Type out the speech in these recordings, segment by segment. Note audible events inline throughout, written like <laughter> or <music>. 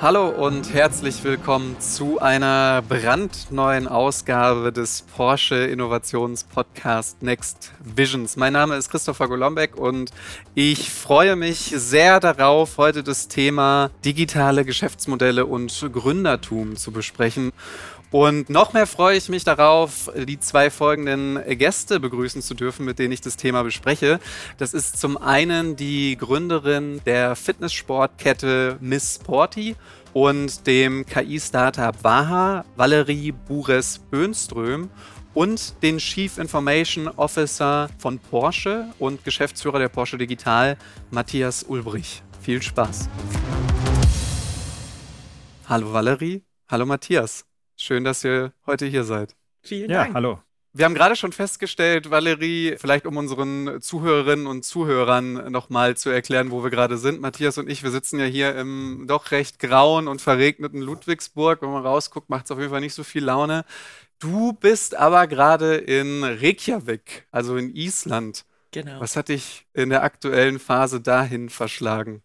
Hallo und herzlich willkommen zu einer brandneuen Ausgabe des Porsche Innovations Podcast Next Visions. Mein Name ist Christopher Golombek und ich freue mich sehr darauf, heute das Thema digitale Geschäftsmodelle und Gründertum zu besprechen. Und noch mehr freue ich mich darauf, die zwei folgenden Gäste begrüßen zu dürfen, mit denen ich das Thema bespreche. Das ist zum einen die Gründerin der Fitnesssportkette Miss Sporty und dem KI-Startup Waha, Valerie Bures-Böhnström und den Chief Information Officer von Porsche und Geschäftsführer der Porsche Digital, Matthias Ulbrich. Viel Spaß. Hallo Valerie, hallo Matthias. Schön, dass ihr heute hier seid. Vielen Dank. Ja, hallo. Wir haben gerade schon festgestellt, Valerie, vielleicht um unseren Zuhörerinnen und Zuhörern nochmal zu erklären, wo wir gerade sind. Matthias und ich, wir sitzen ja hier im doch recht grauen und verregneten Ludwigsburg. Wenn man rausguckt, macht es auf jeden Fall nicht so viel Laune. Du bist aber gerade in Reykjavik, also in Island. Genau. Was hat dich in der aktuellen Phase dahin verschlagen?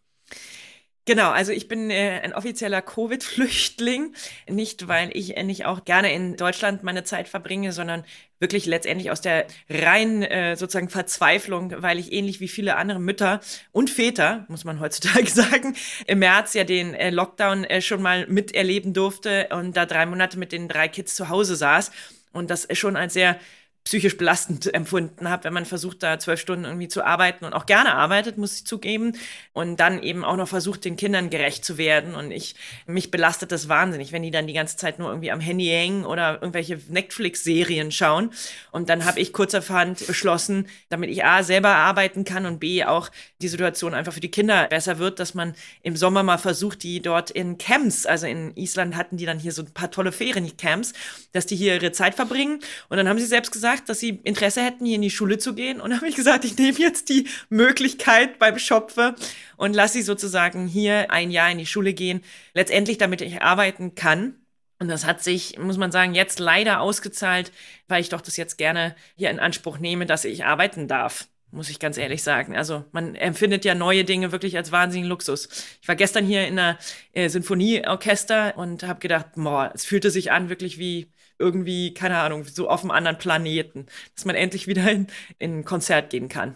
Genau, also ich bin äh, ein offizieller Covid-Flüchtling. Nicht, weil ich äh, nicht auch gerne in Deutschland meine Zeit verbringe, sondern wirklich letztendlich aus der reinen äh, sozusagen Verzweiflung, weil ich ähnlich wie viele andere Mütter und Väter, muss man heutzutage <laughs> sagen, im März ja den äh, Lockdown äh, schon mal miterleben durfte und da drei Monate mit den drei Kids zu Hause saß. Und das schon als sehr psychisch belastend empfunden habe, wenn man versucht, da zwölf Stunden irgendwie zu arbeiten und auch gerne arbeitet, muss ich zugeben. Und dann eben auch noch versucht, den Kindern gerecht zu werden. Und ich, mich belastet das wahnsinnig, wenn die dann die ganze Zeit nur irgendwie am Handy hängen oder irgendwelche Netflix-Serien schauen. Und dann habe ich kurzerhand beschlossen, damit ich A, selber arbeiten kann und B, auch die Situation einfach für die Kinder besser wird, dass man im Sommer mal versucht, die dort in Camps, also in Island hatten die dann hier so ein paar tolle Feriencamps, dass die hier ihre Zeit verbringen. Und dann haben sie selbst gesagt, gesagt, dass sie Interesse hätten, hier in die Schule zu gehen. Und <laughs> habe ich gesagt, ich nehme jetzt die Möglichkeit beim Schopfe und lasse sie sozusagen hier ein Jahr in die Schule gehen. Letztendlich, damit ich arbeiten kann. Und das hat sich, muss man sagen, jetzt leider ausgezahlt, weil ich doch das jetzt gerne hier in Anspruch nehme, dass ich arbeiten darf muss ich ganz ehrlich sagen. Also man empfindet ja neue Dinge wirklich als wahnsinnigen Luxus. Ich war gestern hier in einer äh, Sinfonieorchester und habe gedacht, boah, es fühlte sich an wirklich wie irgendwie, keine Ahnung, so auf einem anderen Planeten, dass man endlich wieder in, in ein Konzert gehen kann.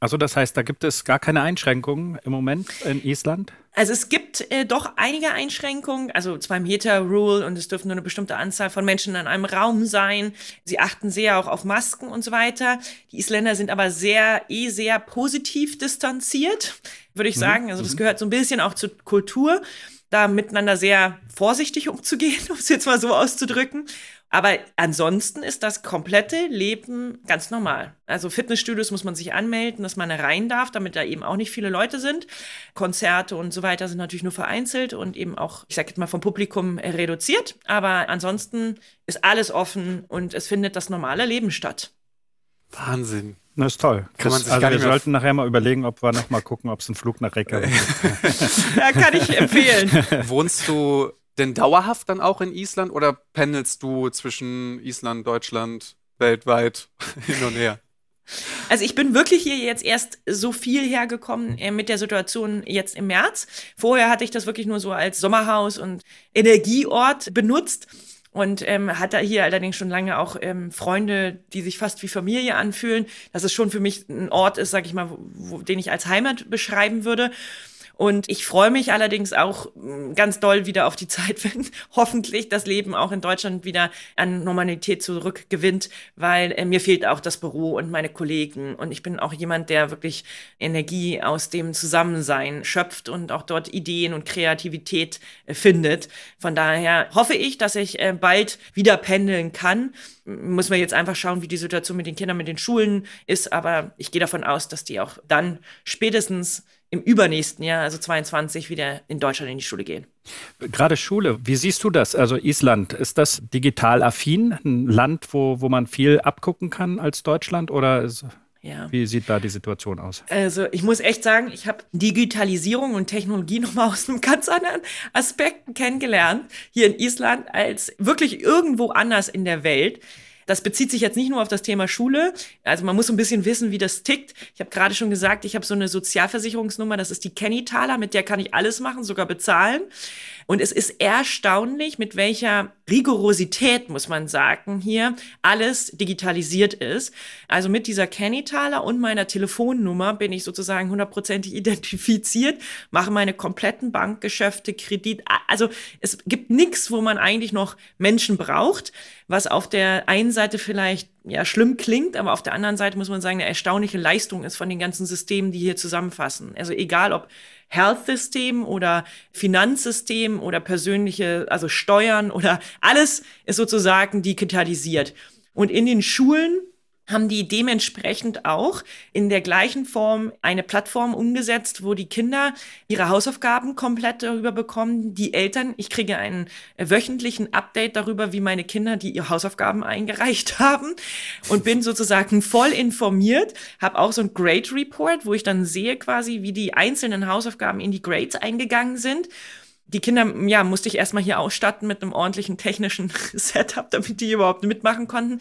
Also das heißt, da gibt es gar keine Einschränkungen im Moment in Island? Also es gibt äh, doch einige Einschränkungen, also zwei Meter Rule und es dürfen nur eine bestimmte Anzahl von Menschen in einem Raum sein. Sie achten sehr auch auf Masken und so weiter. Die Isländer sind aber sehr, eh sehr positiv distanziert, würde ich mhm. sagen. Also das mhm. gehört so ein bisschen auch zur Kultur da miteinander sehr vorsichtig umzugehen, <laughs> um es jetzt mal so auszudrücken. Aber ansonsten ist das komplette Leben ganz normal. Also Fitnessstudios muss man sich anmelden, dass man rein darf, damit da eben auch nicht viele Leute sind. Konzerte und so weiter sind natürlich nur vereinzelt und eben auch, ich sage jetzt mal, vom Publikum reduziert. Aber ansonsten ist alles offen und es findet das normale Leben statt. Wahnsinn. Das ist toll. Kann das, also wir sollten nachher mal überlegen, ob wir noch mal gucken, ob es einen Flug nach Reykjavik <laughs> gibt. ja, kann ich empfehlen. <laughs> Wohnst du denn dauerhaft dann auch in Island oder pendelst du zwischen Island, Deutschland, weltweit <laughs> hin und her? Also ich bin wirklich hier jetzt erst so viel hergekommen äh, mit der Situation jetzt im März. Vorher hatte ich das wirklich nur so als Sommerhaus und Energieort benutzt und ähm, hat da hier allerdings schon lange auch ähm, Freunde, die sich fast wie Familie anfühlen, dass es schon für mich ein Ort ist, sag ich mal, wo, wo, den ich als Heimat beschreiben würde. Und ich freue mich allerdings auch mm, ganz doll wieder auf die Zeit, <laughs> wenn hoffentlich das Leben auch in Deutschland wieder an Normalität zurückgewinnt, weil äh, mir fehlt auch das Büro und meine Kollegen. Und ich bin auch jemand, der wirklich Energie aus dem Zusammensein schöpft und auch dort Ideen und Kreativität äh, findet. Von daher hoffe ich, dass ich äh, bald wieder pendeln kann muss man jetzt einfach schauen, wie die Situation mit den Kindern, mit den Schulen ist. Aber ich gehe davon aus, dass die auch dann spätestens im übernächsten Jahr, also 22, wieder in Deutschland in die Schule gehen. Gerade Schule, wie siehst du das? Also Island, ist das digital affin, ein Land, wo, wo man viel abgucken kann als Deutschland oder ist, ja. wie sieht da die Situation aus? Also ich muss echt sagen, ich habe Digitalisierung und Technologie <laughs> nochmal aus einem ganz anderen Aspekt kennengelernt, hier in Island, als wirklich irgendwo anders in der Welt. Das bezieht sich jetzt nicht nur auf das Thema Schule. Also man muss ein bisschen wissen, wie das tickt. Ich habe gerade schon gesagt, ich habe so eine Sozialversicherungsnummer, das ist die Kenny-Taler, mit der kann ich alles machen, sogar bezahlen. Und es ist erstaunlich, mit welcher Rigorosität, muss man sagen, hier alles digitalisiert ist. Also mit dieser Kenny-Taler und meiner Telefonnummer bin ich sozusagen hundertprozentig <laughs> identifiziert, mache meine kompletten Bankgeschäfte, Kredit. Also es gibt nichts, wo man eigentlich noch Menschen braucht, was auf der einen Seite vielleicht ja schlimm klingt, aber auf der anderen Seite muss man sagen, eine erstaunliche Leistung ist von den ganzen Systemen, die hier zusammenfassen. Also egal ob Health-System oder Finanzsystem oder persönliche, also Steuern oder <laughs> alles ist sozusagen digitalisiert. Und in den Schulen haben die dementsprechend auch in der gleichen Form eine Plattform umgesetzt, wo die Kinder ihre Hausaufgaben komplett darüber bekommen. Die Eltern, ich kriege einen wöchentlichen Update darüber, wie meine Kinder die ihre Hausaufgaben eingereicht <laughs> haben und bin sozusagen voll informiert, habe auch so ein Grade Report, wo ich dann sehe quasi, wie die einzelnen Hausaufgaben in die Grades eingegangen sind die Kinder, ja, musste ich erstmal hier ausstatten mit einem ordentlichen technischen <laughs> Setup, damit die überhaupt mitmachen konnten.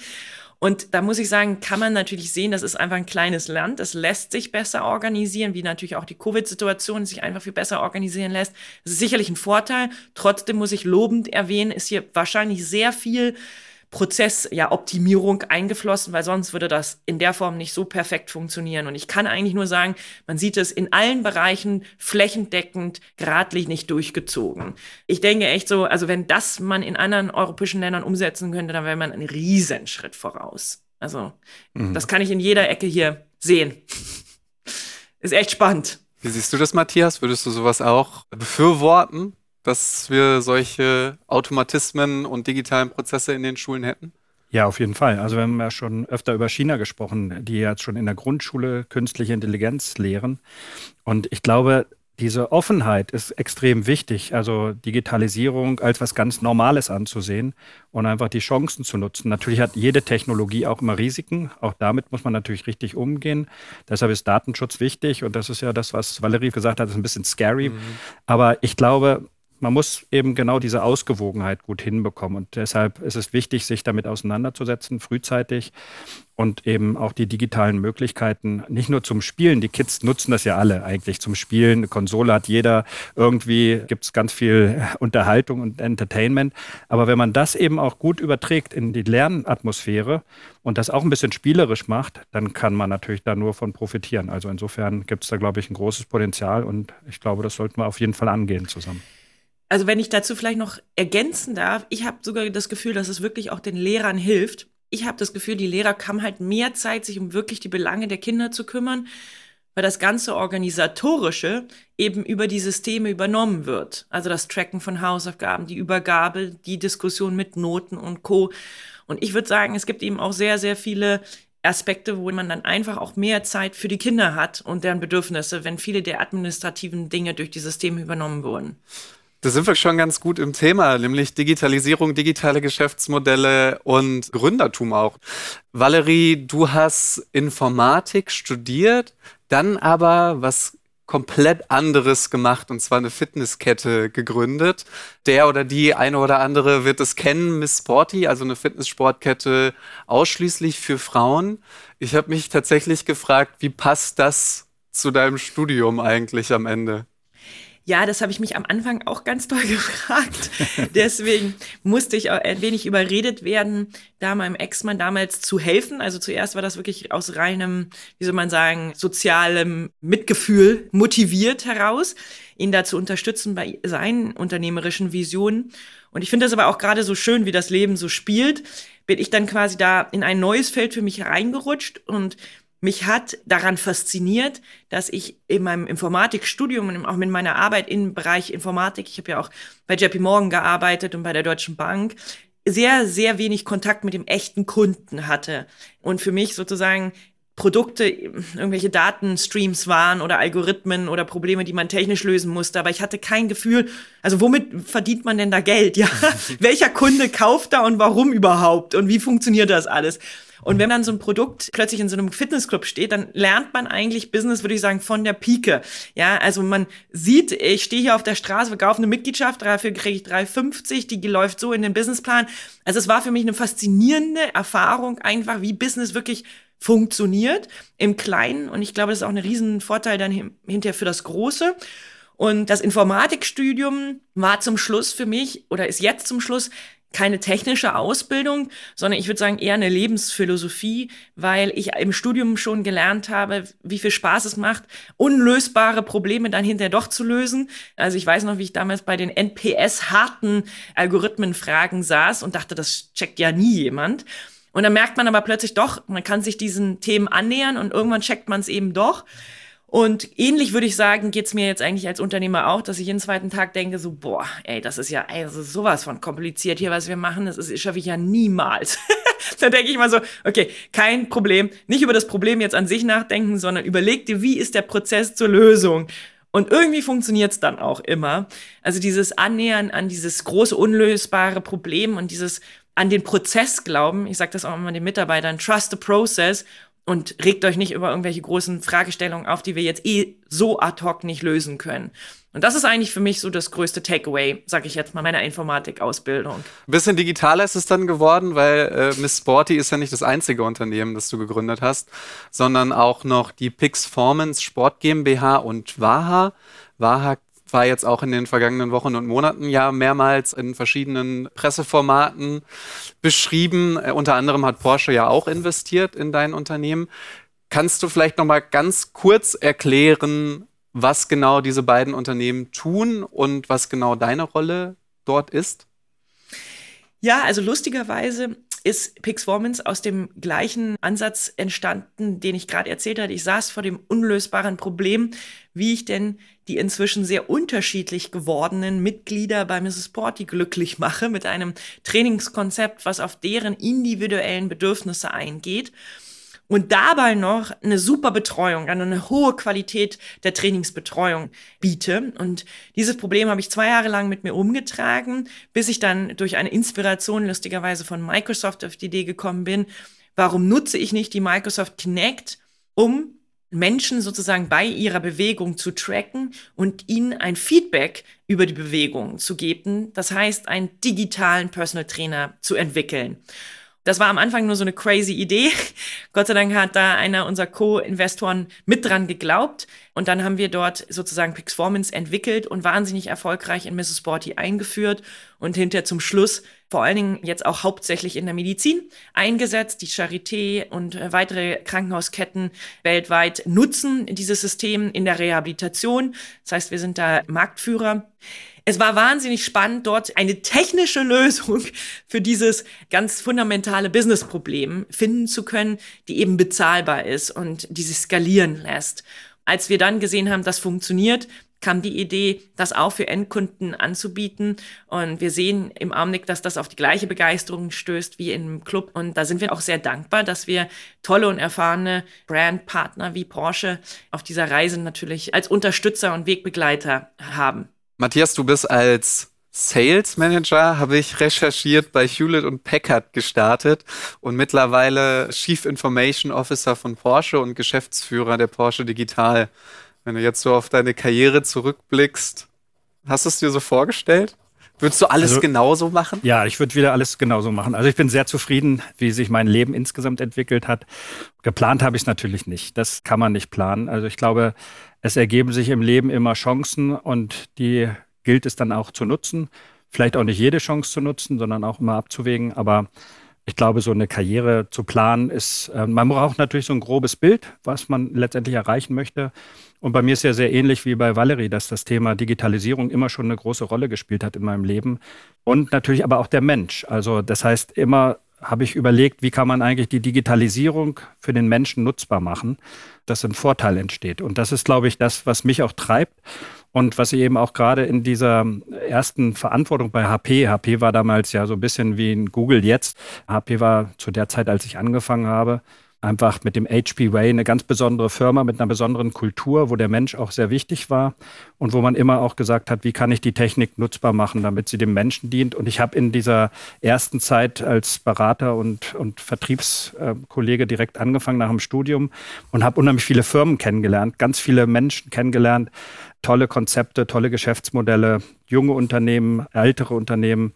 Und da muss ich sagen, kann man natürlich sehen, das ist einfach ein kleines Land. Es lässt sich besser organisieren, wie natürlich auch die Covid-Situation sich einfach viel besser organisieren lässt. Das ist sicherlich ein Vorteil. Trotzdem muss ich lobend erwähnen, ist hier wahrscheinlich sehr viel Prozess, ja, Optimierung eingeflossen, weil sonst würde das in der Form nicht so perfekt funktionieren. Und ich kann eigentlich nur sagen, man sieht es in allen Bereichen flächendeckend, geradlinig durchgezogen. Ich denke echt so, also wenn das man in anderen europäischen Ländern umsetzen könnte, dann wäre man einen Riesenschritt voraus. Also, mhm. das kann ich in jeder Ecke hier sehen. Ist echt spannend. Wie siehst du das, Matthias? Würdest du sowas auch befürworten? Dass wir solche Automatismen und digitalen Prozesse in den Schulen hätten? Ja, auf jeden Fall. Also wir haben ja schon öfter über China gesprochen, die jetzt schon in der Grundschule künstliche Intelligenz lehren. Und ich glaube, diese Offenheit ist extrem wichtig, also Digitalisierung als was ganz Normales anzusehen und einfach die Chancen zu nutzen. Natürlich hat jede Technologie auch immer Risiken, auch damit muss man natürlich richtig umgehen. Deshalb ist Datenschutz wichtig und das ist ja das, was Valerie gesagt hat, ist ein bisschen scary. Mhm. Aber ich glaube, man muss eben genau diese Ausgewogenheit gut hinbekommen. Und deshalb ist es wichtig, sich damit auseinanderzusetzen, frühzeitig und eben auch die digitalen Möglichkeiten, nicht nur zum Spielen. Die Kids nutzen das ja alle eigentlich zum Spielen. Eine Konsole hat jeder. Irgendwie gibt es ganz viel <laughs> Unterhaltung und Entertainment. Aber wenn man das eben auch gut überträgt in die Lernatmosphäre und das auch ein bisschen spielerisch macht, dann kann man natürlich da nur von profitieren. Also insofern gibt es da, glaube ich, ein großes Potenzial und ich glaube, das sollten wir auf jeden Fall angehen zusammen. Also wenn ich dazu vielleicht noch ergänzen darf, ich habe sogar das Gefühl, dass es wirklich auch den Lehrern hilft. Ich habe das Gefühl, die Lehrer haben halt mehr Zeit, sich um wirklich die Belange der Kinder zu kümmern, weil das ganze Organisatorische eben über die Systeme übernommen wird. Also das Tracken von Hausaufgaben, die Übergabe, die Diskussion mit Noten und Co. Und ich würde sagen, es gibt eben auch sehr, sehr viele Aspekte, wo man dann einfach auch mehr Zeit für die Kinder hat und deren Bedürfnisse, wenn viele der administrativen Dinge durch die Systeme übernommen wurden. Da sind wir schon ganz gut im Thema, nämlich Digitalisierung, digitale Geschäftsmodelle und Gründertum auch. Valerie, du hast Informatik studiert, dann aber was komplett anderes gemacht und zwar eine Fitnesskette gegründet. Der oder die eine oder andere wird es kennen, Miss Sporty, also eine Fitnesssportkette ausschließlich für Frauen. Ich habe mich tatsächlich gefragt, wie passt das zu deinem Studium eigentlich am Ende? Ja, das habe ich mich am Anfang auch ganz toll <laughs> gefragt. Deswegen musste ich ein wenig überredet werden, da meinem Ex-Mann damals zu helfen. Also zuerst war das wirklich aus reinem, wie soll man sagen, sozialem Mitgefühl motiviert heraus, ihn da zu unterstützen bei seinen unternehmerischen Visionen. Und ich finde das aber auch gerade so schön, wie das Leben so spielt, bin ich dann quasi da in ein neues Feld für mich reingerutscht und mich hat daran fasziniert, dass ich in meinem Informatikstudium und auch mit meiner Arbeit im Bereich Informatik, ich habe ja auch bei JP Morgan gearbeitet und bei der Deutschen Bank, sehr, sehr wenig Kontakt mit dem echten Kunden hatte. Und für mich sozusagen Produkte, irgendwelche Datenstreams waren oder Algorithmen oder Probleme, die man technisch lösen musste. Aber ich hatte kein Gefühl, also womit verdient man denn da Geld? Ja, <laughs> welcher Kunde kauft da und warum überhaupt? Und wie funktioniert das alles? Und wenn dann so ein Produkt plötzlich in so einem Fitnessclub steht, dann lernt man eigentlich Business, würde ich sagen, von der Pike. Ja, also man sieht, ich stehe hier auf der Straße, verkaufe eine Mitgliedschaft, dafür kriege ich 3,50, die läuft so in den Businessplan. Also es war für mich eine faszinierende Erfahrung, einfach wie Business wirklich funktioniert im Kleinen. Und ich glaube, das ist auch ein riesen Vorteil dann hinterher für das Große. Und das Informatikstudium war zum Schluss für mich oder ist jetzt zum Schluss keine technische Ausbildung, sondern ich würde sagen eher eine Lebensphilosophie, weil ich im Studium schon gelernt habe, wie viel Spaß es macht, unlösbare Probleme dann hinterher doch zu lösen. Also ich weiß noch, wie ich damals bei den NPS-harten Algorithmenfragen saß und dachte, das checkt ja nie jemand. Und dann merkt man aber plötzlich doch, man kann sich diesen Themen annähern und irgendwann checkt man es eben doch. Und ähnlich würde ich sagen, geht's mir jetzt eigentlich als Unternehmer auch, dass ich jeden zweiten Tag denke, so, boah, ey, das ist ja ey, das ist sowas von kompliziert hier, was wir machen, das ist, schaffe ich ja niemals. <laughs> da denke ich mal so, okay, kein Problem, nicht über das Problem jetzt an sich nachdenken, sondern überleg dir, wie ist der Prozess zur Lösung? Und irgendwie funktioniert's dann auch immer. Also dieses Annähern an dieses große unlösbare Problem und dieses an den Prozess glauben, ich sage das auch immer den Mitarbeitern, trust the process und regt euch nicht über irgendwelche großen Fragestellungen auf, die wir jetzt eh so ad hoc nicht lösen können. Und das ist eigentlich für mich so das größte Takeaway, sage ich jetzt mal, meiner Informatik-Ausbildung. Ein bisschen digitaler ist es dann geworden, weil äh, Miss Sporty ist ja nicht das einzige Unternehmen, das du gegründet hast, sondern auch noch die Pixformance Sport GmbH und Waha. Waha war jetzt auch in den vergangenen Wochen und Monaten ja mehrmals in verschiedenen Presseformaten beschrieben. Äh, unter anderem hat Porsche ja auch investiert in dein Unternehmen. Kannst du vielleicht noch mal ganz kurz erklären, was genau diese beiden Unternehmen tun und was genau deine Rolle dort ist? Ja, also lustigerweise ist Pixformance aus dem gleichen Ansatz entstanden, den ich gerade erzählt hatte. Ich saß vor dem unlösbaren Problem, wie ich denn die inzwischen sehr unterschiedlich gewordenen Mitglieder bei Mrs. Porty glücklich mache mit einem Trainingskonzept, was auf deren individuellen Bedürfnisse eingeht und dabei noch eine super Betreuung, also eine hohe Qualität der Trainingsbetreuung biete. Und dieses Problem habe ich zwei Jahre lang mit mir umgetragen, bis ich dann durch eine Inspiration lustigerweise von Microsoft auf die Idee gekommen bin, warum nutze ich nicht die Microsoft Kinect, um Menschen sozusagen bei ihrer Bewegung zu tracken und ihnen ein Feedback über die Bewegung zu geben. Das heißt, einen digitalen Personal Trainer zu entwickeln. Das war am Anfang nur so eine crazy Idee. <laughs> Gott sei Dank hat da einer unserer Co-Investoren mit dran geglaubt. Und dann haben wir dort sozusagen Pixformance entwickelt und wahnsinnig erfolgreich in Mrs. Sporty eingeführt und hinterher zum Schluss vor allen Dingen jetzt auch hauptsächlich in der Medizin eingesetzt. Die Charité und äh, weitere Krankenhausketten weltweit nutzen dieses System in der Rehabilitation. Das heißt, wir sind da Marktführer. Es war wahnsinnig spannend, dort eine technische Lösung <laughs> für dieses ganz fundamentale Businessproblem finden zu können, die eben bezahlbar ist und die sich skalieren lässt. Als wir dann gesehen haben, das funktioniert, kam die Idee, das auch für Endkunden anzubieten. Und wir sehen im Augenblick, dass das auf die gleiche Begeisterung stößt wie im Club. Und da sind wir auch sehr dankbar, dass wir tolle und erfahrene Brandpartner wie Porsche auf dieser Reise natürlich als Unterstützer und Wegbegleiter haben. Matthias, du bist als Sales Manager, habe ich recherchiert, bei Hewlett und Packard gestartet und mittlerweile Chief Information Officer von Porsche und Geschäftsführer der Porsche Digital. Wenn du jetzt so auf deine Karriere zurückblickst, hast du es dir so vorgestellt? Würdest du alles also, genauso machen? Ja, ich würde wieder alles genauso machen. Also ich bin sehr zufrieden, wie sich mein Leben insgesamt entwickelt hat. Geplant habe ich es natürlich nicht. Das kann man nicht planen. Also ich glaube, es ergeben sich im Leben immer Chancen und die gilt es dann auch zu nutzen. Vielleicht auch nicht jede Chance zu nutzen, sondern auch immer abzuwägen. Aber ich glaube, so eine Karriere zu planen ist, äh, man braucht natürlich so ein grobes Bild, was man letztendlich erreichen möchte. Und bei mir ist ja sehr ähnlich wie bei Valerie, dass das Thema Digitalisierung immer schon eine große Rolle gespielt hat in meinem Leben. Und natürlich aber auch der Mensch. Also das heißt, immer habe ich überlegt, wie kann man eigentlich die Digitalisierung für den Menschen nutzbar machen, dass ein Vorteil entsteht. Und das ist, glaube ich, das, was mich auch treibt und was ich eben auch gerade in dieser ersten Verantwortung bei HP, HP war damals ja so ein bisschen wie ein Google jetzt. HP war zu der Zeit, als ich angefangen habe, einfach mit dem HP Way eine ganz besondere Firma mit einer besonderen Kultur, wo der Mensch auch sehr wichtig war und wo man immer auch gesagt hat, wie kann ich die Technik nutzbar machen, damit sie dem Menschen dient. Und ich habe in dieser ersten Zeit als Berater und, und Vertriebskollege direkt angefangen nach dem Studium und habe unheimlich viele Firmen kennengelernt, ganz viele Menschen kennengelernt, tolle Konzepte, tolle Geschäftsmodelle, junge Unternehmen, ältere Unternehmen.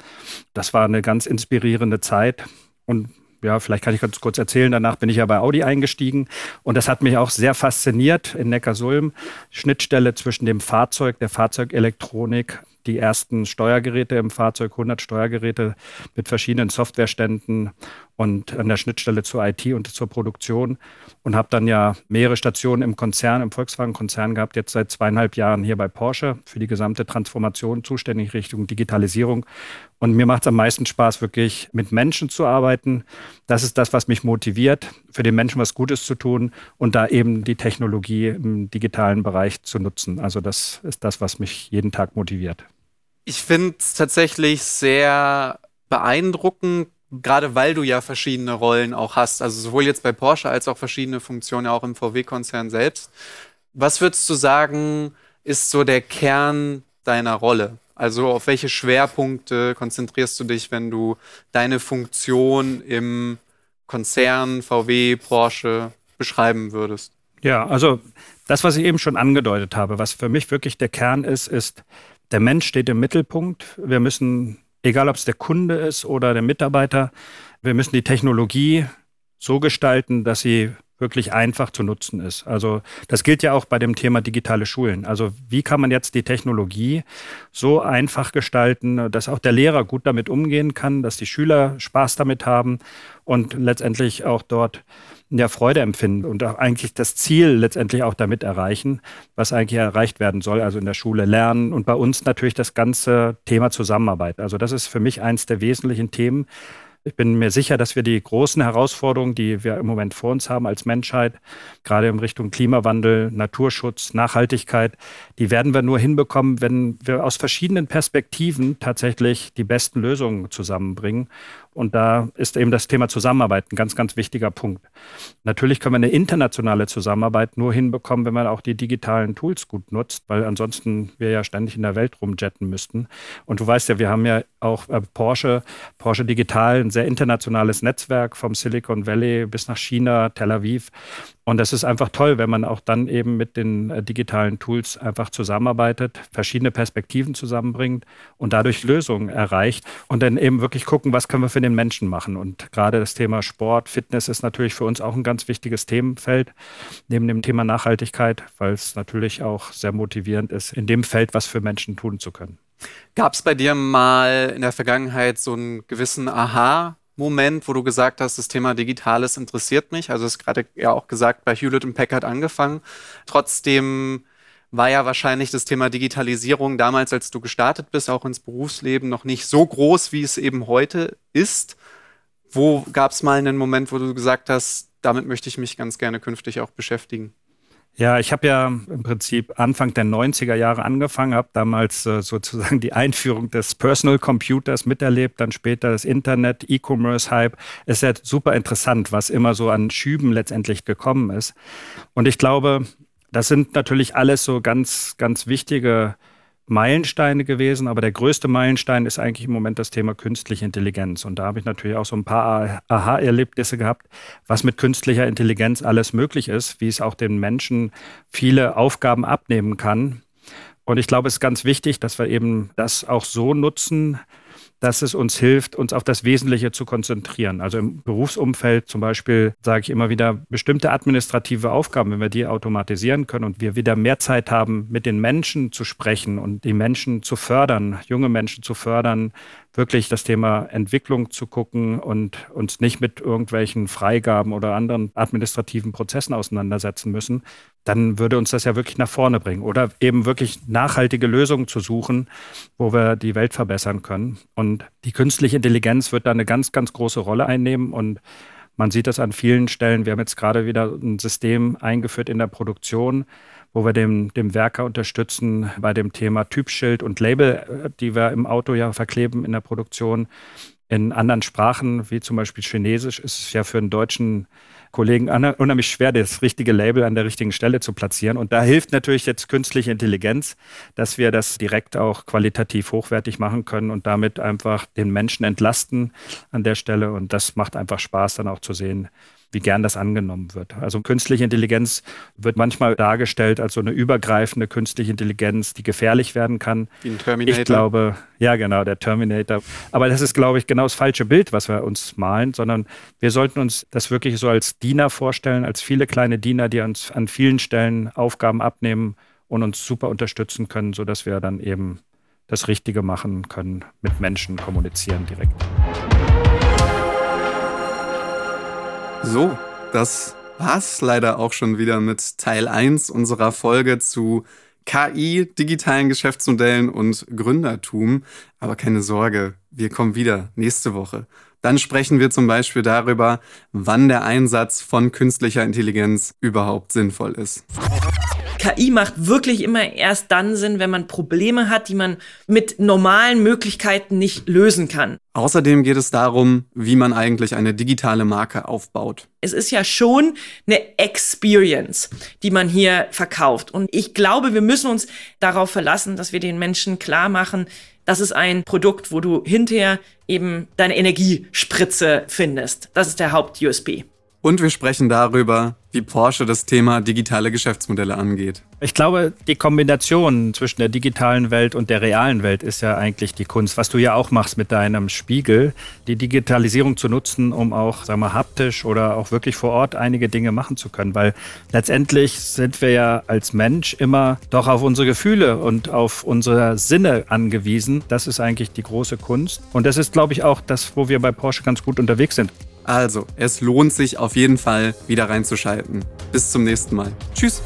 Das war eine ganz inspirierende Zeit. Und ja, vielleicht kann ich ganz kurz erzählen, danach bin ich ja bei Audi eingestiegen und das hat mich auch sehr fasziniert in Neckarsulm. Schnittstelle zwischen dem Fahrzeug, der Fahrzeugelektronik die ersten Steuergeräte im Fahrzeug, 100 Steuergeräte mit verschiedenen Softwareständen und an der Schnittstelle zur IT und zur Produktion und habe dann ja mehrere Stationen im Konzern, im Volkswagen-Konzern gehabt, jetzt seit zweieinhalb Jahren hier bei Porsche für die gesamte Transformation zuständig Richtung Digitalisierung. Und mir macht es am meisten Spaß, wirklich mit Menschen zu arbeiten. Das ist das, was mich motiviert, für den Menschen was Gutes zu tun und da eben die Technologie im digitalen Bereich zu nutzen. Also das ist das, was mich jeden Tag motiviert. Ich finde es tatsächlich sehr beeindruckend, gerade weil du ja verschiedene Rollen auch hast, also sowohl jetzt bei Porsche als auch verschiedene Funktionen auch im VW-Konzern selbst. Was würdest du sagen, ist so der Kern deiner Rolle? Also auf welche Schwerpunkte konzentrierst du dich, wenn du deine Funktion im Konzern VW, Porsche beschreiben würdest? Ja, also das, was ich eben schon angedeutet habe, was für mich wirklich der Kern ist, ist, der Mensch steht im Mittelpunkt. Wir müssen egal ob es der Kunde ist oder der Mitarbeiter, wir müssen die Technologie so gestalten, dass sie wirklich einfach zu nutzen ist. Also das gilt ja auch bei dem Thema digitale Schulen. Also wie kann man jetzt die Technologie so einfach gestalten, dass auch der Lehrer gut damit umgehen kann, dass die Schüler Spaß damit haben und letztendlich auch dort ja, Freude empfinden und auch eigentlich das Ziel letztendlich auch damit erreichen, was eigentlich erreicht werden soll, also in der Schule lernen und bei uns natürlich das ganze Thema Zusammenarbeit. Also das ist für mich eins der wesentlichen Themen, ich bin mir sicher, dass wir die großen Herausforderungen, die wir im Moment vor uns haben als Menschheit, gerade in Richtung Klimawandel, Naturschutz, Nachhaltigkeit, die werden wir nur hinbekommen, wenn wir aus verschiedenen Perspektiven tatsächlich die besten Lösungen zusammenbringen. Und da ist eben das Thema Zusammenarbeit ein ganz, ganz wichtiger Punkt. Natürlich können wir eine internationale Zusammenarbeit nur hinbekommen, wenn man auch die digitalen Tools gut nutzt, weil ansonsten wir ja ständig in der Welt rumjetten müssten. Und du weißt ja, wir haben ja auch äh, Porsche, Porsche Digital, ein sehr internationales Netzwerk vom Silicon Valley bis nach China, Tel Aviv. Und das ist einfach toll, wenn man auch dann eben mit den äh, digitalen Tools einfach zusammenarbeitet, verschiedene Perspektiven zusammenbringt und dadurch Lösungen erreicht und dann eben wirklich gucken, was können wir für den Menschen machen. Und gerade das Thema Sport, Fitness ist natürlich für uns auch ein ganz wichtiges Themenfeld, neben dem Thema Nachhaltigkeit, weil es natürlich auch sehr motivierend ist, in dem Feld was für Menschen tun zu können. Gab es bei dir mal in der Vergangenheit so einen gewissen Aha? Moment, wo du gesagt hast, das Thema Digitales interessiert mich? Also es ist gerade ja auch gesagt, bei Hewlett und Packard angefangen. Trotzdem war ja wahrscheinlich das Thema Digitalisierung damals, als du gestartet bist, auch ins Berufsleben, noch nicht so groß, wie es eben heute ist. Wo gab es mal einen Moment, wo du gesagt hast, damit möchte ich mich ganz gerne künftig auch beschäftigen? Ja, ich habe ja im Prinzip Anfang der 90er Jahre angefangen, habe damals äh, sozusagen die Einführung des Personal Computers miterlebt, dann später das Internet, E-Commerce-Hype. Es ist ja super interessant, was immer so an Schüben letztendlich gekommen ist. Und ich glaube, das sind natürlich alles so ganz, ganz wichtige Meilensteine gewesen, aber der größte Meilenstein ist eigentlich im Moment das Thema künstliche Intelligenz. Und da habe ich natürlich auch so ein paar Aha-Erlebnisse gehabt, was mit künstlicher Intelligenz alles möglich ist, wie es auch den Menschen viele Aufgaben abnehmen kann. Und ich glaube, es ist ganz wichtig, dass wir eben das auch so nutzen, dass es uns hilft, uns auf das Wesentliche zu konzentrieren. Also im Berufsumfeld zum Beispiel sage ich immer wieder, bestimmte administrative Aufgaben, wenn wir die automatisieren können und wir wieder mehr Zeit haben, mit den Menschen zu sprechen und die Menschen zu fördern, junge Menschen zu fördern, wirklich das Thema Entwicklung zu gucken und uns nicht mit irgendwelchen Freigaben oder anderen administrativen Prozessen auseinandersetzen müssen, dann würde uns das ja wirklich nach vorne bringen. Oder eben wirklich nachhaltige Lösungen zu suchen, wo wir die Welt verbessern können. Und die künstliche Intelligenz wird da eine ganz, ganz große Rolle einnehmen und man sieht das an vielen Stellen. Wir haben jetzt gerade wieder ein System eingeführt in der Produktion, wo wir dem, dem Werker unterstützen bei dem Thema Typschild und Label, äh, die wir im Auto ja verkleben in der Produktion. In anderen Sprachen, wie zum Beispiel Chinesisch, ist es ja für einen deutschen Kollegen unheimlich schwer, das richtige Label an der richtigen Stelle zu platzieren. Und da hilft natürlich jetzt künstliche Intelligenz, dass wir das direkt auch qualitativ hochwertig machen können und damit einfach den Menschen entlasten an der Stelle. Und das macht einfach Spaß, dann auch zu sehen, wie gern das angenommen wird. Also künstliche Intelligenz wird manchmal dargestellt als so eine übergreifende künstliche Intelligenz, die gefährlich werden kann. Wie ein Terminator. Ich glaube, ja genau, der Terminator. Aber das ist, glaube ich, genau das falsche Bild, was wir uns malen, sondern wir sollten uns das wirklich so als Diener vorstellen, als viele kleine Diener, die uns an vielen Stellen Aufgaben abnehmen und uns super unterstützen können, sodass wir dann eben das Richtige machen können, mit Menschen kommunizieren direkt. So, das war's leider auch schon wieder mit Teil 1 unserer Folge zu KI, digitalen Geschäftsmodellen und Gründertum. Aber keine Sorge, wir kommen wieder nächste Woche. Dann sprechen wir zum Beispiel darüber, wann der Einsatz von künstlicher Intelligenz überhaupt sinnvoll ist. KI macht wirklich immer erst dann Sinn, wenn man Probleme hat, die man mit normalen Möglichkeiten nicht lösen kann. Außerdem geht es darum, wie man eigentlich eine digitale Marke aufbaut. Es ist ja schon eine Experience, die man hier verkauft. Und ich glaube, wir müssen uns darauf verlassen, dass wir den Menschen klar machen, das ist ein Produkt, wo du hinterher eben deine Energiespritze findest. Das ist der Haupt-USB. Und wir sprechen darüber, wie Porsche das Thema digitale Geschäftsmodelle angeht. Ich glaube, die Kombination zwischen der digitalen Welt und der realen Welt ist ja eigentlich die Kunst, was du ja auch machst mit deinem Spiegel, die Digitalisierung zu nutzen, um auch, sagen wir, haptisch oder auch wirklich vor Ort einige Dinge machen zu können, weil letztendlich sind wir ja als Mensch immer doch auf unsere Gefühle und auf unsere Sinne angewiesen. Das ist eigentlich die große Kunst und das ist, glaube ich, auch das, wo wir bei Porsche ganz gut unterwegs sind. Also, es lohnt sich auf jeden Fall, wieder reinzuschalten. Bis zum nächsten Mal. Tschüss.